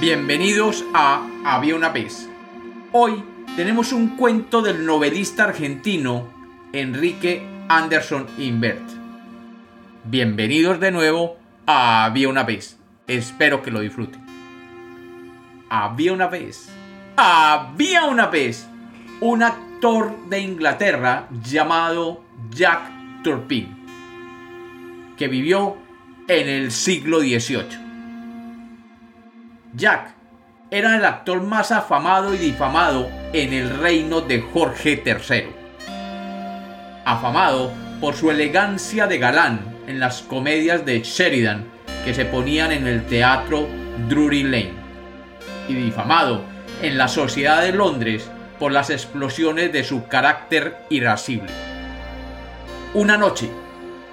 Bienvenidos a Había una vez. Hoy tenemos un cuento del novelista argentino Enrique Anderson Invert. Bienvenidos de nuevo a Había una vez. Espero que lo disfruten. Había una vez. Había una vez un actor de Inglaterra llamado Jack Turpin que vivió en el siglo XVIII. Jack era el actor más afamado y difamado en el reino de Jorge III. Afamado por su elegancia de galán en las comedias de Sheridan que se ponían en el teatro Drury Lane. Y difamado en la sociedad de Londres por las explosiones de su carácter irascible. Una noche,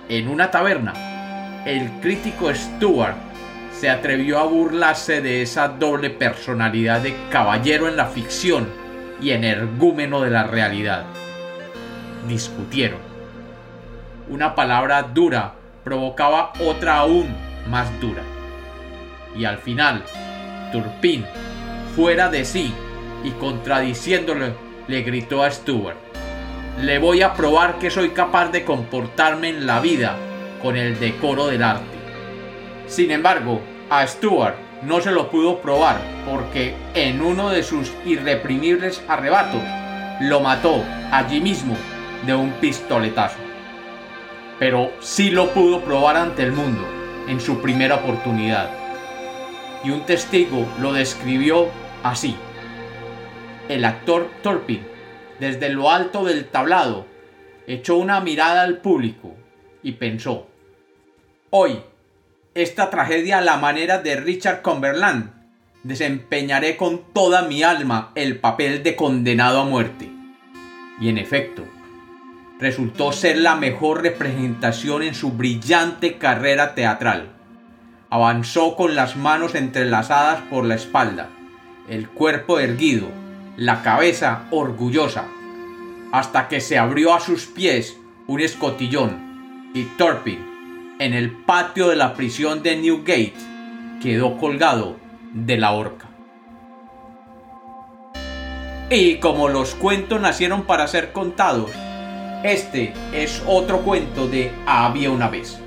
en una taberna, el crítico Stuart se atrevió a burlarse de esa doble personalidad de caballero en la ficción y energúmeno de la realidad. Discutieron. Una palabra dura provocaba otra aún más dura. Y al final, Turpin, fuera de sí y contradiciéndole, le gritó a Stuart le voy a probar que soy capaz de comportarme en la vida con el decoro del arte. Sin embargo, a Stuart no se lo pudo probar porque en uno de sus irreprimibles arrebatos lo mató allí mismo de un pistoletazo. Pero sí lo pudo probar ante el mundo en su primera oportunidad. Y un testigo lo describió así. El actor Turpin desde lo alto del tablado, echó una mirada al público y pensó, hoy, esta tragedia a la manera de Richard Cumberland, desempeñaré con toda mi alma el papel de condenado a muerte. Y en efecto, resultó ser la mejor representación en su brillante carrera teatral. Avanzó con las manos entrelazadas por la espalda, el cuerpo erguido, la cabeza orgullosa, hasta que se abrió a sus pies un escotillón y Turpin, en el patio de la prisión de Newgate, quedó colgado de la horca. Y como los cuentos nacieron para ser contados, este es otro cuento de Había una vez.